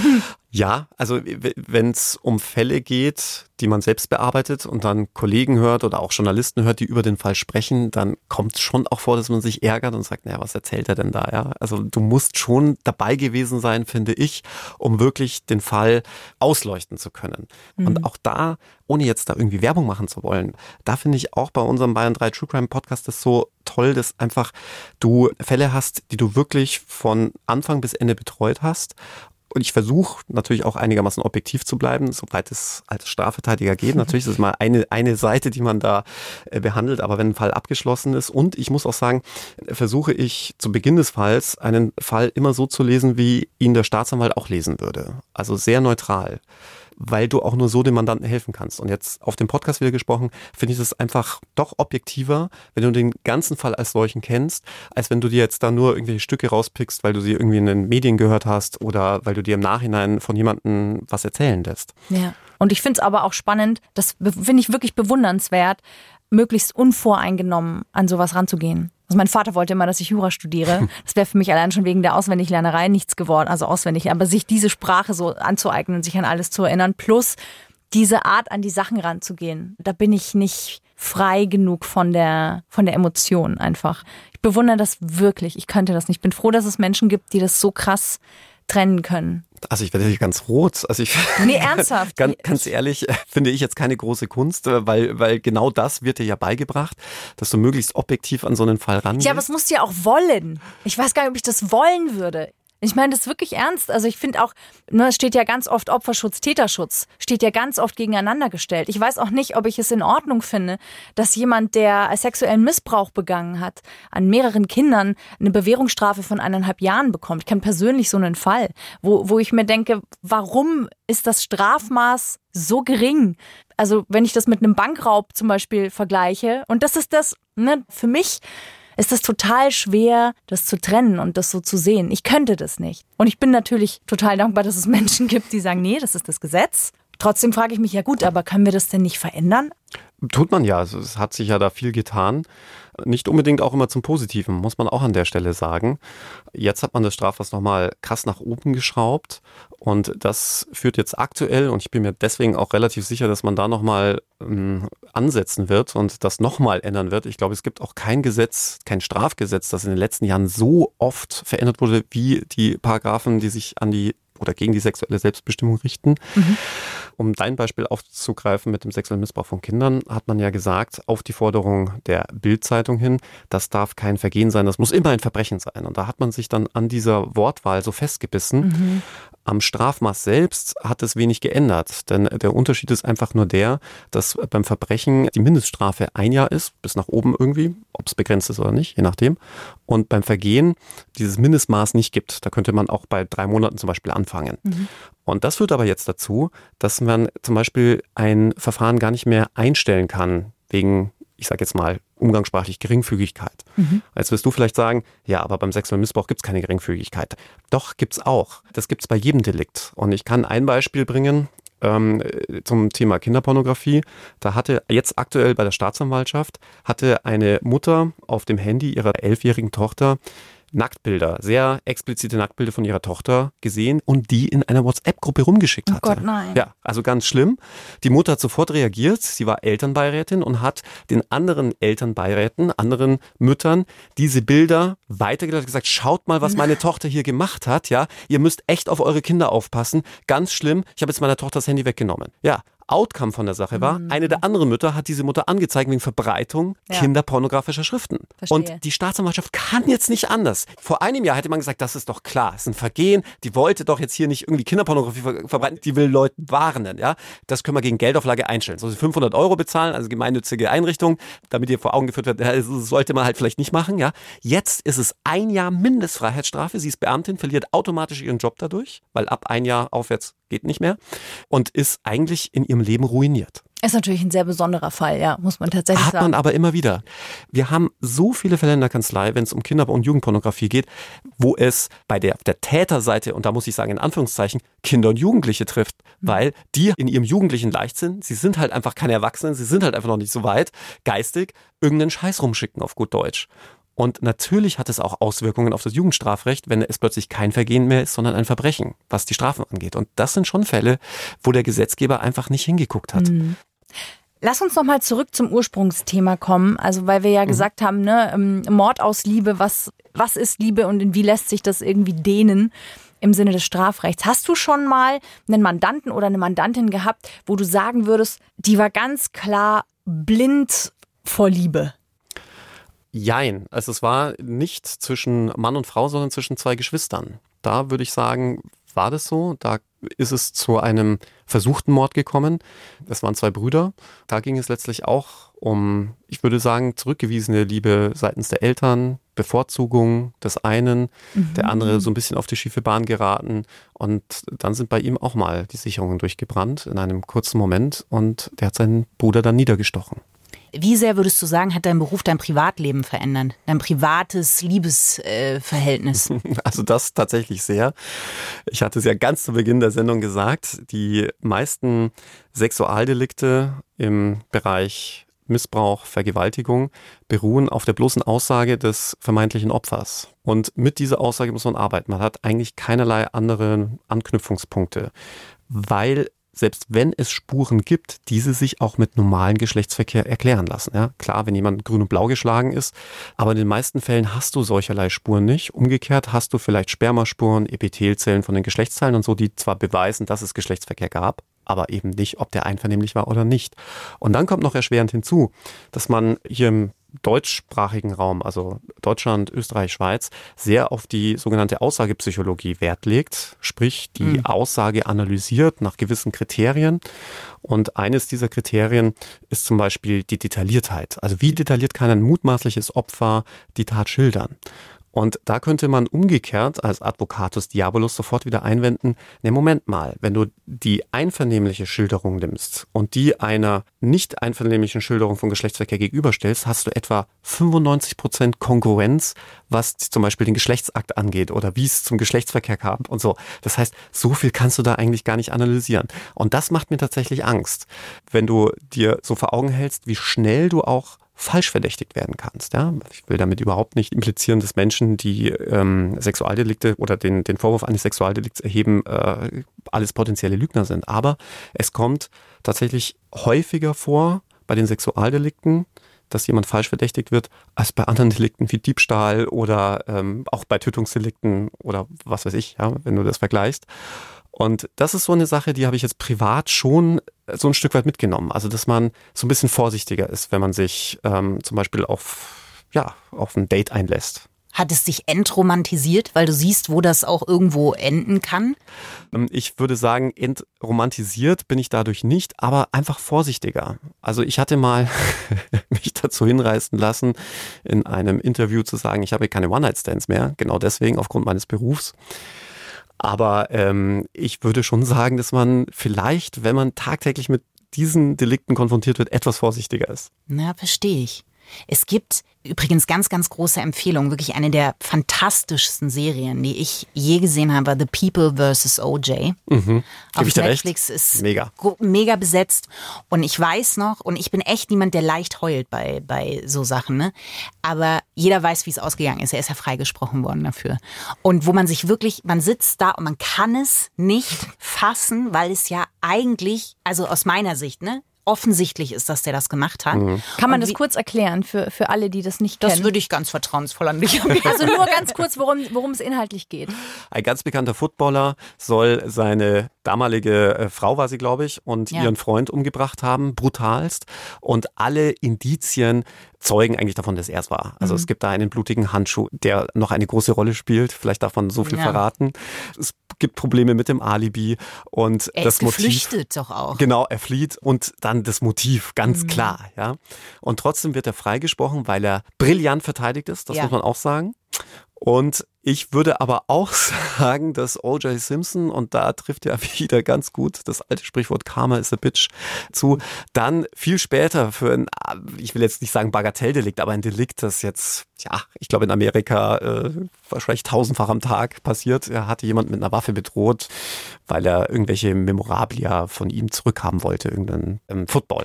Ja, also wenn es um Fälle geht, die man selbst bearbeitet und dann Kollegen hört oder auch Journalisten hört, die über den Fall sprechen, dann kommt es schon auch vor, dass man sich ärgert und sagt, naja, was erzählt er denn da? Ja, also du musst schon dabei gewesen sein, finde ich, um wirklich den Fall ausleuchten zu können. Und auch da, ohne jetzt da irgendwie Werbung machen zu wollen, da finde ich auch bei unserem Bayern 3 True Crime Podcast das so toll, dass einfach du Fälle hast, die du wirklich von Anfang bis Ende betreut hast und ich versuche natürlich auch einigermaßen objektiv zu bleiben, soweit es als Strafverteidiger geht. [LAUGHS] Natürlich ist es mal eine, eine Seite, die man da äh, behandelt, aber wenn ein Fall abgeschlossen ist und ich muss auch sagen, versuche ich zu Beginn des Falls einen Fall immer so zu lesen, wie ihn der Staatsanwalt auch lesen würde. Also sehr neutral weil du auch nur so dem Mandanten helfen kannst. Und jetzt auf dem Podcast wieder gesprochen, finde ich das einfach doch objektiver, wenn du den ganzen Fall als solchen kennst, als wenn du dir jetzt da nur irgendwelche Stücke rauspickst, weil du sie irgendwie in den Medien gehört hast oder weil du dir im Nachhinein von jemandem was erzählen lässt. Ja. Und ich finde es aber auch spannend, das finde ich wirklich bewundernswert, möglichst unvoreingenommen an sowas ranzugehen. Also mein Vater wollte immer, dass ich Jura studiere. [LAUGHS] Das wäre für mich allein schon wegen der Auswendiglernerei nichts geworden, also auswendig. Aber sich diese Sprache so anzueignen, sich an alles zu erinnern, plus diese Art an die Sachen ranzugehen, da bin ich nicht frei genug von der, von der Emotion einfach. Ich bewundere das wirklich. Ich könnte das nicht. Ich bin froh, dass es Menschen gibt, die das so krass trennen können. Also ich werde hier ganz rot. Also ich Nee, [LAUGHS] ernsthaft. ganz, ganz ehrlich, äh, finde ich jetzt keine große Kunst, äh, weil, weil genau das wird dir ja beigebracht, dass du möglichst objektiv an so einen Fall rangehst. Ja, aber es musst du ja auch wollen. Ich weiß gar nicht, ob ich das wollen würde. Ich meine das wirklich ernst. Also ich finde auch, ne, es steht ja ganz oft Opferschutz, Täterschutz, steht ja ganz oft gegeneinander gestellt. Ich weiß auch nicht, ob ich es in Ordnung finde, dass jemand, der sexuellen Missbrauch begangen hat, an mehreren Kindern eine Bewährungsstrafe von eineinhalb Jahren bekommt. Ich kenne persönlich so einen Fall, wo, wo ich mir denke, warum ist das Strafmaß so gering? Also wenn ich das mit einem Bankraub zum Beispiel vergleiche, und das ist das, ne, für mich ist es total schwer, das zu trennen und das so zu sehen. Ich könnte das nicht. Und ich bin natürlich total dankbar, dass es [LAUGHS] Menschen gibt, die sagen, nee, das ist das Gesetz. Trotzdem frage ich mich, ja gut, aber können wir das denn nicht verändern? Tut man ja. Also es hat sich ja da viel getan. Nicht unbedingt auch immer zum Positiven, muss man auch an der Stelle sagen. Jetzt hat man das Strafmaß nochmal krass nach oben geschraubt. Und das führt jetzt aktuell, und ich bin mir deswegen auch relativ sicher, dass man da nochmal ähm, ansetzen wird und das nochmal ändern wird. Ich glaube, es gibt auch kein Gesetz, kein Strafgesetz, das in den letzten Jahren so oft verändert wurde, wie die Paragraphen, die sich an die oder gegen die sexuelle Selbstbestimmung richten. Um dein Beispiel aufzugreifen mit dem sexuellen Missbrauch von Kindern, hat man ja gesagt, auf die Forderung der Bildzeitung hin, das darf kein Vergehen sein, das muss immer ein Verbrechen sein. Und da hat man sich dann an dieser Wortwahl so festgebissen. Am Strafmaß selbst hat es wenig geändert, denn der Unterschied ist einfach nur der, dass beim Verbrechen die Mindeststrafe ein Jahr ist, bis nach oben irgendwie, ob es begrenzt ist oder nicht, je nachdem. Und beim Vergehen dieses Mindestmaß nicht gibt. Da könnte man auch bei drei Monaten zum Beispiel anfangen. Und das führt aber jetzt dazu, dass man zum Beispiel ein Verfahren gar nicht mehr einstellen kann, wegen, ich sage jetzt mal, umgangssprachlich Geringfügigkeit. Jetzt wirst du vielleicht sagen, ja, aber beim sexuellen Missbrauch gibt es keine Geringfügigkeit. Doch, gibt's auch. Das gibt's bei jedem Delikt. Und ich kann ein Beispiel bringen ähm, zum Thema Kinderpornografie. Da hatte jetzt aktuell bei der Staatsanwaltschaft, hatte eine Mutter auf dem Handy ihrer elfjährigen Tochter Nacktbilder, sehr explizite Nacktbilder von ihrer Tochter gesehen und die in einer WhatsApp-Gruppe rumgeschickt hatte. Gott, nein. Ja, also ganz schlimm. Die Mutter hat sofort reagiert. Sie war Elternbeirätin und hat den anderen Elternbeiräten, anderen Müttern diese Bilder weitergeleitet und gesagt, schaut mal, was meine Tochter hier gemacht hat. Ja, ihr müsst echt auf eure Kinder aufpassen. Ganz schlimm. Ich habe jetzt meiner Tochter das Handy weggenommen. Ja. Outcome von der Sache war, eine der anderen Mütter hat diese Mutter angezeigt wegen Verbreitung Ja. kinderpornografischer Schriften. Verstehe. Und die Staatsanwaltschaft kann jetzt nicht anders. Vor einem Jahr hätte man gesagt, das ist doch klar, es ist ein Vergehen, die wollte doch jetzt hier nicht irgendwie Kinderpornografie ver verbreiten, die will Leuten warnen, ja. Das können wir gegen Geldauflage einstellen. So 500 Euro bezahlen, also gemeinnützige Einrichtung, damit ihr vor Augen geführt wird, das sollte man halt vielleicht nicht machen, ja. Jetzt ist es ein Jahr Mindestfreiheitsstrafe, sie ist Beamtin, verliert automatisch ihren Job dadurch, weil ab ein Jahr aufwärts geht nicht mehr und ist eigentlich in ihrem Leben ruiniert. Ist natürlich ein sehr besonderer Fall, ja, muss man tatsächlich Hat sagen. man aber immer wieder. Wir haben so viele Fälle in der Kanzlei, wenn es um Kinder- und Jugendpornografie geht, wo es bei der, der Täterseite, und da muss ich sagen in Anführungszeichen, Kinder und Jugendliche trifft, weil die in ihrem jugendlichen Leichtsinn, sie sind halt einfach keine Erwachsenen, sie sind halt einfach noch nicht so weit, geistig, irgendeinen Scheiß rumschicken auf gut Deutsch. Und natürlich hat es auch Auswirkungen auf das Jugendstrafrecht, wenn es plötzlich kein Vergehen mehr ist, sondern ein Verbrechen, was die Strafen angeht. Und das sind schon Fälle, wo der Gesetzgeber einfach nicht hingeguckt hat. Lass uns noch mal zurück zum Ursprungsthema kommen. Also, weil wir ja gesagt haben, ne, ähm, Mord aus Liebe, was, was ist Liebe und in wie lässt sich das irgendwie dehnen im Sinne des Strafrechts? Hast du schon mal einen Mandanten oder eine Mandantin gehabt, wo du sagen würdest, die war ganz klar blind vor Liebe? Jein. Also es war nicht zwischen Mann und Frau, sondern zwischen zwei Geschwistern. Da würde ich sagen, war das so. Da ist es zu einem versuchten Mord gekommen. Das waren zwei Brüder. Da ging es letztlich auch um, ich würde sagen, zurückgewiesene Liebe seitens der Eltern, Bevorzugung des einen, der andere so ein bisschen auf die schiefe Bahn geraten. Und dann sind bei ihm auch mal die Sicherungen durchgebrannt in einem kurzen Moment und der hat seinen Bruder dann niedergestochen. Wie sehr würdest du sagen, hat dein Beruf dein Privatleben verändert? Dein privates Liebesverhältnis? Äh? [LAUGHS] Also das tatsächlich sehr. Ich hatte es ja ganz zu Beginn der Sendung gesagt, die meisten Sexualdelikte im Bereich Missbrauch, Vergewaltigung beruhen auf der bloßen Aussage des vermeintlichen Opfers. Und mit dieser Aussage muss man arbeiten. Man hat eigentlich keinerlei andere Anknüpfungspunkte, weil selbst wenn es Spuren gibt, diese sich auch mit normalen Geschlechtsverkehr erklären lassen. Ja, klar, wenn jemand grün und blau geschlagen ist, aber in den meisten Fällen hast du solcherlei Spuren nicht. Umgekehrt hast du vielleicht Spermaspuren, Epithelzellen von den Geschlechtsteilen und so, die zwar beweisen, dass es Geschlechtsverkehr gab, aber eben nicht, ob der einvernehmlich war oder nicht. Und dann kommt noch erschwerend hinzu, dass man hier im deutschsprachigen Raum, also Deutschland, Österreich, Schweiz, sehr auf die sogenannte Aussagepsychologie Wert legt, sprich die Aussage analysiert nach gewissen Kriterien. Und eines dieser Kriterien ist zum Beispiel die Detailliertheit. Also wie detailliert kann ein mutmaßliches Opfer die Tat schildern? Und da könnte man umgekehrt als Advocatus Diabolus sofort wieder einwenden, ne Moment mal, wenn du die einvernehmliche Schilderung nimmst und die einer nicht einvernehmlichen Schilderung von Geschlechtsverkehr gegenüberstellst, hast du etwa 95 Prozent Kongruenz, was zum Beispiel den Geschlechtsakt angeht oder wie es zum Geschlechtsverkehr kam und so. Das heißt, so viel kannst du da eigentlich gar nicht analysieren. Und das macht mir tatsächlich Angst, wenn du dir so vor Augen hältst, wie schnell du auch falsch verdächtigt werden kannst. Ja? Ich will damit überhaupt nicht implizieren, dass Menschen, die ähm, Sexualdelikte oder den, den Vorwurf eines Sexualdelikts erheben, äh, alles potenzielle Lügner sind. Aber es kommt tatsächlich häufiger vor bei den Sexualdelikten, dass jemand falsch verdächtigt wird, als bei anderen Delikten wie Diebstahl oder ähm, auch bei Tötungsdelikten oder was weiß ich, ja, wenn du das vergleichst. Und das ist so eine Sache, die habe ich jetzt privat schon so ein Stück weit mitgenommen. Also, dass man so ein bisschen vorsichtiger ist, wenn man sich ähm, zum Beispiel auf, ja, auf ein Date einlässt. Hat es dich entromantisiert, weil du siehst, wo das auch irgendwo enden kann? Ähm, ich würde sagen, entromantisiert bin ich dadurch nicht, aber einfach vorsichtiger. Also ich hatte mal [LAUGHS] mich dazu hinreißen lassen, in einem Interview zu sagen, ich habe keine One-Night-Stands mehr, genau deswegen aufgrund meines Berufs. Aber ähm, ich würde schon sagen, dass man vielleicht, wenn man tagtäglich mit diesen Delikten konfrontiert wird, etwas vorsichtiger ist. Na, verstehe ich. Es gibt übrigens ganz, ganz große Empfehlung, wirklich eine der fantastischsten Serien, die ich je gesehen habe, The People vs. OJ. Mhm. Auf Netflix recht? ist Mega. mega besetzt. Und ich weiß noch, und ich bin echt niemand, der leicht heult bei, bei so Sachen, ne? Aber jeder weiß, wie es ausgegangen ist. Er ist ja freigesprochen worden dafür. Und wo man sich wirklich, man sitzt da und man kann es nicht fassen, weil es ja eigentlich, also aus meiner Sicht, ne? Offensichtlich ist, dass der das gemacht hat. Kann man Und das wie- kurz erklären für, für alle, die das nicht Das kennen? würde ich ganz vertrauensvoll an dich [LAUGHS] also nur ganz kurz, worum, worum es inhaltlich geht. Ein ganz bekannter Footballer soll seine damalige äh, Frau, war sie, glaube ich, und Ja. ihren Freund umgebracht haben, brutalst. Und alle Indizien zeugen eigentlich davon, dass er es war. Also Mhm. es gibt da einen blutigen Handschuh, der noch eine große Rolle spielt. Vielleicht darf man so viel Ja. verraten. Es gibt Probleme mit dem Alibi und Er das ist Motiv. doch auch. Genau, er flieht und dann das Motiv, ganz Mhm. klar, ja. Und trotzdem wird er freigesprochen, weil er brillant verteidigt ist, das Ja. muss man auch sagen. Und ich würde aber auch [LAUGHS] sagen, dass O.J. Simpson, und da trifft ja [LAUGHS] wieder ganz gut das alte Sprichwort Karma is a Bitch zu, dann viel später für ein, ich will jetzt nicht sagen Bagatelldelikt, aber ein Delikt, das jetzt, ja, ich glaube in Amerika äh, wahrscheinlich tausendfach am Tag passiert. Er hatte jemand mit einer Waffe bedroht, weil er irgendwelche Memorabilia von ihm zurückhaben wollte, irgendeinen ähm, Football.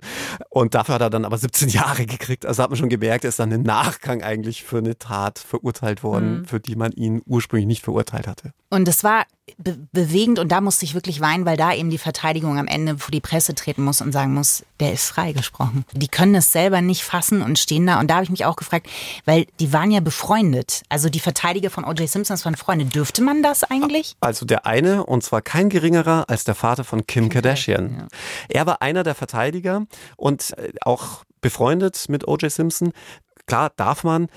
Und dafür hat er dann aber 17 [LAUGHS] Jahre gekriegt. Also hat man schon gemerkt, er ist dann im Nachgang eigentlich für eine Tat verurteilt worden, für die man ihn ursprünglich nicht verurteilt hatte. Und es war be bewegend und da musste ich wirklich weinen, weil da eben die Verteidigung am Ende vor die Presse treten muss und sagen muss, der ist freigesprochen. Die können es selber nicht fassen und stehen da. Und da habe ich mich auch gefragt, weil die waren ja befreundet. Also die Verteidiger von O.J. Simpson waren Freunde. Dürfte man das eigentlich? Also der eine, und zwar kein geringerer als der Vater von Kim Kardashian. Er war einer der Verteidiger und äh, auch befreundet mit O.J. Simpson. Klar, darf man.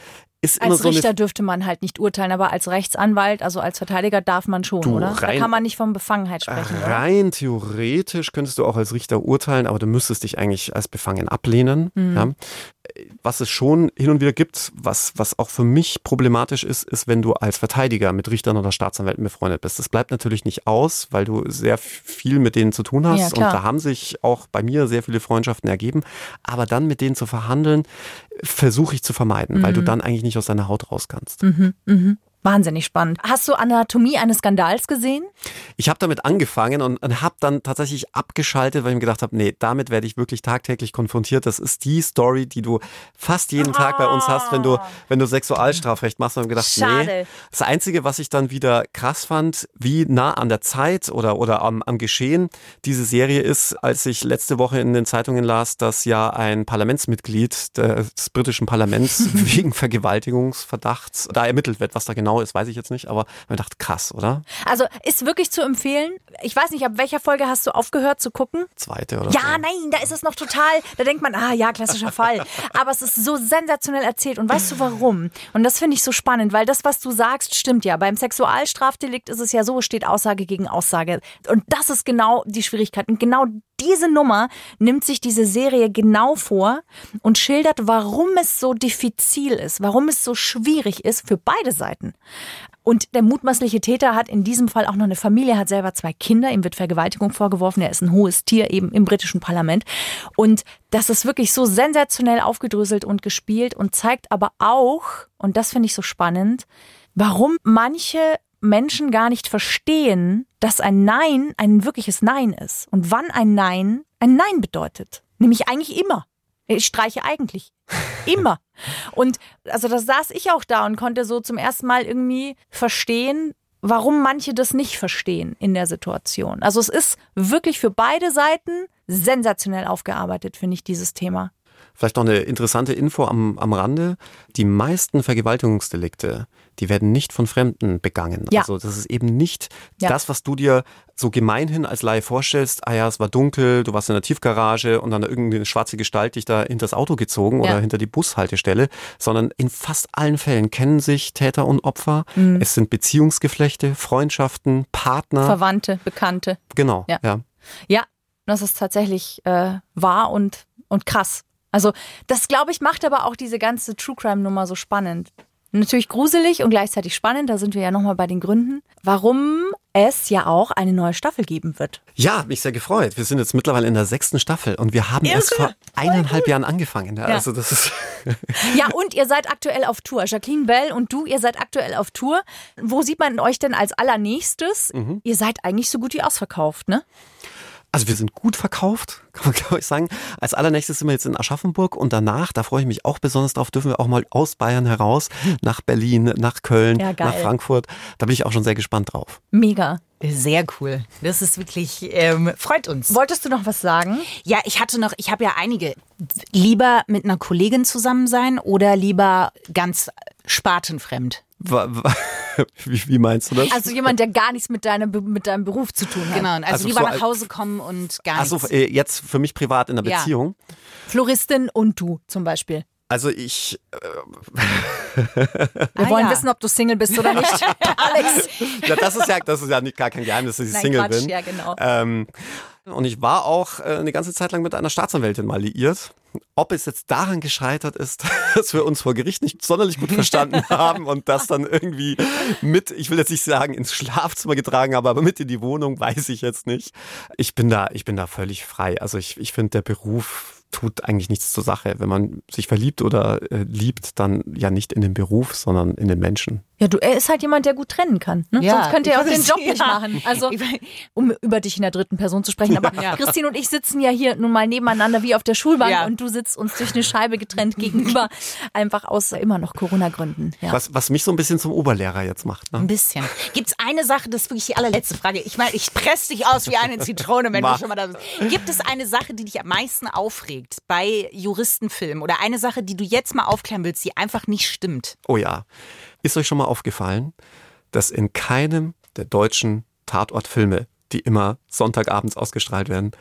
Ist immer Als so Richter eine dürfte man halt nicht urteilen, aber als Rechtsanwalt, also als Verteidiger darf man schon, Du, oder? Da rein- kann man nicht von Befangenheit sprechen. oder? Rein theoretisch könntest du auch als Richter urteilen, aber du müsstest dich eigentlich als befangen ablehnen. Mhm. Ja. Was es schon hin und wieder gibt, was, was auch für mich problematisch ist, ist, wenn du als Verteidiger mit Richtern oder Staatsanwälten befreundet bist. Das bleibt natürlich nicht aus, weil du sehr viel mit denen zu tun hast. Ja, und da haben sich auch bei mir sehr viele Freundschaften ergeben. Aber dann mit denen zu verhandeln, versuche ich zu vermeiden, weil du Mhm. dann eigentlich nicht aus deiner Haut raus kannst. Wahnsinnig spannend. Hast du Anatomie eines Skandals gesehen? Ich habe damit angefangen und, und habe dann tatsächlich abgeschaltet, weil ich mir gedacht habe, nee, damit werde ich wirklich tagtäglich konfrontiert. Das ist die Story, die du fast jeden Tag bei uns hast, wenn du, wenn du Sexualstrafrecht machst. Und hab gedacht, nee. Schade. Das Einzige, was ich dann wieder krass fand, wie nah an der Zeit oder, oder am, am Geschehen diese Serie ist, als ich letzte Woche in den Zeitungen las, dass ja ein Parlamentsmitglied des britischen Parlaments [LAUGHS] wegen Vergewaltigungsverdachts da ermittelt wird. Was da genau ist, weiß ich jetzt nicht, aber man dachte, krass, oder? Also ist wirklich zu empfehlen. Ich weiß nicht, ab welcher Folge hast du aufgehört zu gucken? Zweite oder Ja, so. nein, da ist es noch total, da denkt man, ah ja, klassischer Fall. Aber es ist so sensationell erzählt. Und weißt du warum? Und das finde ich so spannend, weil das, was du sagst, stimmt ja. Beim Sexualstrafdelikt ist es ja so, steht Aussage gegen Aussage. Und das ist genau die Schwierigkeit. Und genau diese Nummer nimmt sich diese Serie genau vor und schildert, warum es so diffizil ist, warum es so schwierig ist für beide Seiten. Und der mutmaßliche Täter hat in diesem Fall auch noch eine Familie, hat selber zwei Kinder, ihm wird Vergewaltigung vorgeworfen, er ist ein hohes Tier eben im britischen Parlament. Und das ist wirklich so sensationell aufgedröselt und gespielt und zeigt aber auch, und das finde ich so spannend, warum manche Menschen gar nicht verstehen, dass ein Nein ein wirkliches Nein ist und wann ein Nein ein Nein bedeutet. Nämlich eigentlich immer. Ich streiche eigentlich. [LAUGHS] Immer. Und also da saß ich auch da und konnte so zum ersten Mal irgendwie verstehen, warum manche das nicht verstehen in der Situation. Also es ist wirklich für beide Seiten sensationell aufgearbeitet, finde ich, dieses Thema. Vielleicht noch eine interessante Info am, am Rande. Die meisten Vergewaltigungsdelikte, die werden nicht von Fremden begangen. Ja. Also das ist eben nicht Ja. das, was du dir so gemeinhin als Laie vorstellst. Ah ja, es war dunkel, du warst in der Tiefgarage und dann irgendeine schwarze Gestalt dich da hinter das Auto gezogen Ja. oder hinter die Bushaltestelle, sondern in fast allen Fällen kennen sich Täter und Opfer. Mhm. Es sind Beziehungsgeflechte, Freundschaften, Partner. Verwandte, Bekannte. genau, Ja. ja. Ja, das ist tatsächlich äh, wahr und, und krass. Also das, glaube ich, macht aber auch diese ganze True Crime-Nummer so spannend. Natürlich gruselig und gleichzeitig spannend, da sind wir ja nochmal bei den Gründen, warum es ja auch eine neue Staffel geben wird. Ja, hat mich sehr gefreut. Wir sind jetzt mittlerweile in der sechsten Staffel und wir haben erst vor eineinhalb Jahren angefangen. Ja, Ja. Also das ist [LAUGHS] Ja, und ihr seid aktuell auf Tour. Jacqueline Bell und du, ihr seid aktuell auf Tour. Wo sieht man euch denn als allernächstes? Ihr seid eigentlich so gut wie ausverkauft, ne? Also wir sind gut verkauft, [LAUGHS] kann man glaube ich sagen. Als allernächstes sind wir jetzt in Aschaffenburg und danach, da freue ich mich auch besonders drauf, dürfen wir auch mal aus Bayern heraus nach Berlin, nach Köln, Ja, nach Frankfurt. Da bin ich auch schon sehr gespannt drauf. Mega. Sehr cool. Das ist wirklich, ähm, freut uns. Wolltest du noch was sagen? Ja, ich hatte noch, ich habe ja einige. Lieber mit einer Kollegin zusammen sein oder lieber ganz spartenfremd? Wa- [LAUGHS] Wie, wie meinst du das? Also jemand, der gar nichts mit deinem, mit deinem Beruf zu tun hat. Genau, also, Also lieber so nach Hause kommen und gar Achso, nichts. äh, jetzt für mich privat in der Ja. Beziehung. Floristin und du zum Beispiel. Also ich, [LAUGHS] Wir Ah, wollen ja. wissen, ob du Single bist oder nicht. [LAUGHS] Alex. ja, das ist ja, das ist ja nicht gar kein Geheimnis, dass ich Nein, Single Quatsch, bin. ja, genau. Ähm, und ich war auch äh, eine ganze Zeit lang mit einer Staatsanwältin mal liiert. Ob es jetzt daran gescheitert ist, [LAUGHS] dass wir uns vor Gericht nicht sonderlich gut verstanden haben und das dann irgendwie mit, ich will jetzt nicht sagen, ins Schlafzimmer getragen habe, aber mit in die Wohnung, weiß ich jetzt nicht. Ich bin da, ich bin da völlig frei. Also ich, ich finde, der Beruf tut eigentlich nichts zur Sache. Wenn man sich verliebt oder äh, liebt, dann ja nicht in den Beruf, sondern in den Menschen. Ja, du, er ist halt jemand, der gut trennen kann. Ne? Ja, Sonst könnte er auch den Job nicht ja. machen. Also, um über dich in der dritten Person zu sprechen. Aber [LAUGHS] Ja. Christine und ich sitzen ja hier nun mal nebeneinander wie auf der Schulbank Ja. und du sitzt uns durch eine Scheibe getrennt gegenüber. [LAUGHS] Einfach aus immer noch Corona-Gründen. Ja. Was, was mich so ein bisschen zum Oberlehrer jetzt macht. Ein Ne? bisschen. Gibt es eine Sache, das ist wirklich die allerletzte Frage. Ich meine, ich presse dich aus wie eine Zitrone, wenn Mach. du schon mal da bist. Gibt es eine Sache, die dich am meisten aufregt bei Juristenfilmen oder eine Sache, die du jetzt mal aufklären willst, die einfach nicht stimmt? Oh ja. Ist euch schon mal aufgefallen, dass in keinem der deutschen Tatortfilme, die immer Sonntagabends ausgestrahlt werden,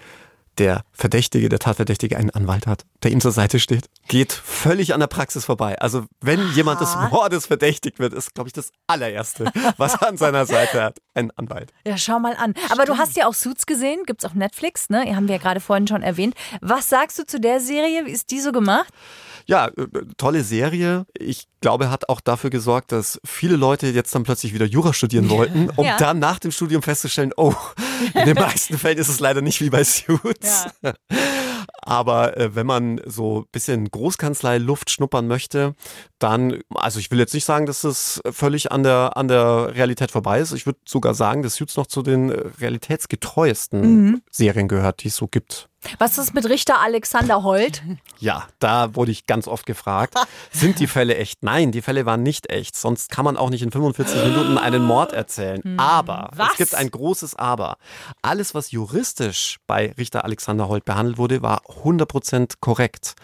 der Verdächtige, der Tatverdächtige einen Anwalt hat, der ihm zur Seite steht? Geht völlig an der Praxis vorbei. Also wenn jemand des Mordes verdächtigt wird, ist, glaube ich, das allererste, was er an seiner Seite hat. Ein Anwalt. Ja, schau mal an. Aber du hast ja auch Suits gesehen, gibt's auf Netflix, ne? Haben wir ja gerade vorhin schon erwähnt. Was sagst du zu der Serie? Wie ist die so gemacht? Ja, äh, tolle Serie. Ich glaube, hat auch dafür gesorgt, dass viele Leute jetzt dann plötzlich wieder Jura studieren wollten, um Ja. dann nach dem Studium festzustellen, oh, in den meisten Fällen ist es leider nicht wie bei Suits. [LAUGHS] Aber äh, wenn man so ein bisschen Großkanzlei-Luft schnuppern möchte, dann, also ich will jetzt nicht sagen, dass es völlig an der, an der Realität vorbei ist. Ich würde sogar sagen, dass Suits noch zu den äh, realitätsgetreuesten Serien gehört, die es so gibt. Was ist mit Richter Alexander Holt? Ja, da wurde ich ganz oft gefragt, [LAUGHS] sind die Fälle echt? Nein, die Fälle waren nicht echt. Sonst kann man auch nicht in 45 Minuten einen Mord erzählen. Aber, Was? es gibt ein großes Aber. Alles, was juristisch bei Richter Alexander Holt behandelt wurde, war 100% korrekt.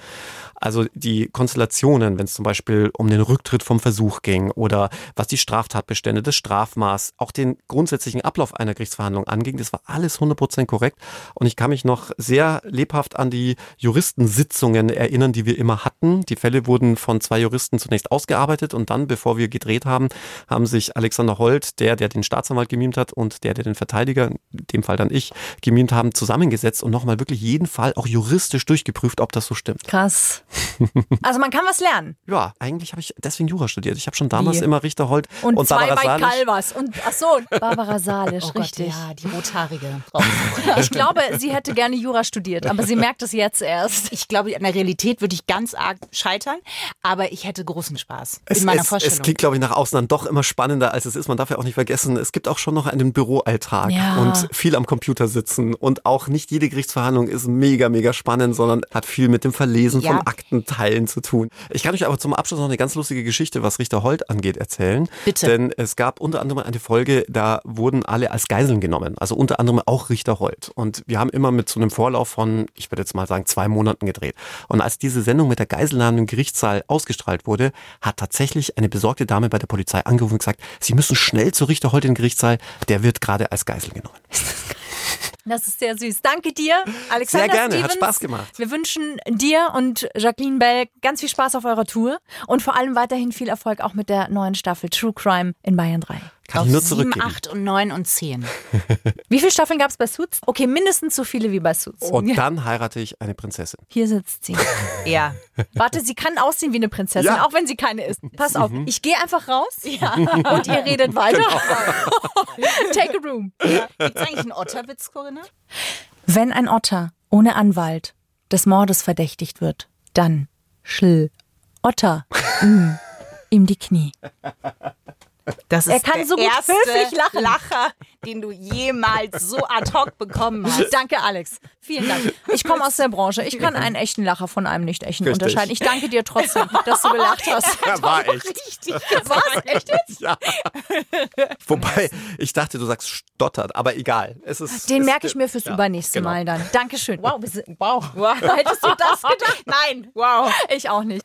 Also die Konstellationen, wenn es zum Beispiel um den Rücktritt vom Versuch ging oder was die Straftatbestände, das Strafmaß, auch den grundsätzlichen Ablauf einer Gerichtsverhandlung anging, das war alles 100% korrekt. Und ich kann mich noch sehr lebhaft an die Juristensitzungen erinnern, die wir immer hatten. Die Fälle wurden von zwei Juristen zunächst ausgearbeitet und dann, bevor wir gedreht haben, haben sich Alexander Holt, der, der den Staatsanwalt gemimt hat und der, der den Verteidiger, in dem Fall dann ich, gemimt haben, zusammengesetzt und nochmal wirklich jeden Fall auch juristisch durchgeprüft, ob das so stimmt. Krass. [LAUGHS] Also man kann was lernen. Ja, eigentlich habe ich deswegen Jura studiert. Ich habe schon damals Wie? immer Richter Holt Und, und, zwei Barbara bei Salisch. Calvas. Und ach so, Barbara Salisch, [LAUGHS] Oh Gott, richtig. ja, die rothaarige. [LAUGHS] Ich glaube, sie hätte gerne Jura studiert, aber sie merkt es jetzt erst. Ich glaube, an der Realität würde ich ganz arg scheitern, aber ich hätte großen Spaß Es, in meiner es, Vorstellung. es klingt, glaube ich, nach außen dann doch immer spannender, als es ist. Man darf ja auch nicht vergessen, es gibt auch schon noch einen Büroalltag Ja. und viel am Computer sitzen. Und auch nicht jede Gerichtsverhandlung ist mega, mega spannend, sondern hat viel mit dem Verlesen Ja. von Aktenteilen zu tun. Ich kann euch aber zum Abschluss noch eine ganz lustige Geschichte, was Richter Holt angeht, erzählen. Bitte. Denn es gab unter anderem eine Folge, da wurden alle als Geiseln genommen. Also unter anderem auch Richter Holt. Und wir haben immer mit so einem Vorlauf von, ich würde jetzt mal sagen, zwei Monaten gedreht. Und als diese Sendung mit der Geiselnahme im Gerichtssaal ausgestrahlt wurde, hat tatsächlich eine besorgte Dame bei der Polizei angerufen und gesagt, sie müssen schnell zu Richter Holt in den Gerichtssaal, der wird gerade als Geisel genommen. Das ist sehr süß. Danke dir, Alexander Sehr gerne, hat Stevens. Spaß gemacht. Wir wünschen dir und Jacqueline Bell ganz viel Spaß auf eurer Tour und vor allem weiterhin viel Erfolg auch mit der neuen Staffel True Crime in Bayern 3. Kann Auf ich nur 7, zurückgeben. 8 und 9 und 10. [LAUGHS] Wie viele Staffeln gab es bei Suits? Okay, mindestens so viele wie bei Suits. Und dann heirate ich eine Prinzessin. Hier sitzt sie. [LAUGHS] Ja. Warte, sie kann aussehen wie eine Prinzessin, Ja. auch wenn sie keine ist. Pass auf, ich gehe einfach raus [LAUGHS] und ihr redet weiter. Take a room. Gibt es eigentlich einen Otterwitz, Corinna? Wenn ein Otter ohne Anwalt des Mordes verdächtigt wird, dann schl Otter mm, ihm die Knie. Das ist Er kann der so gut erste höflich lachen. Lacher, den du jemals so ad hoc bekommen hast. Danke, Alex. Vielen Dank. Ich komme aus der Branche. Ich kann einen echten Lacher von einem nicht echten Richtig. unterscheiden. Ich danke dir trotzdem, dass du gelacht [LAUGHS] hast. Ja, war echt. Richtig. Was? Echt jetzt? Ja. Wobei, ich dachte, du sagst stottert, aber egal. Es ist, Den merke ich mir fürs ja, übernächste genau. Mal dann. Dankeschön. Wow, wow. wow. [LAUGHS] Hättest du das [LAUGHS] gedacht? Nein, wow. Ich auch nicht.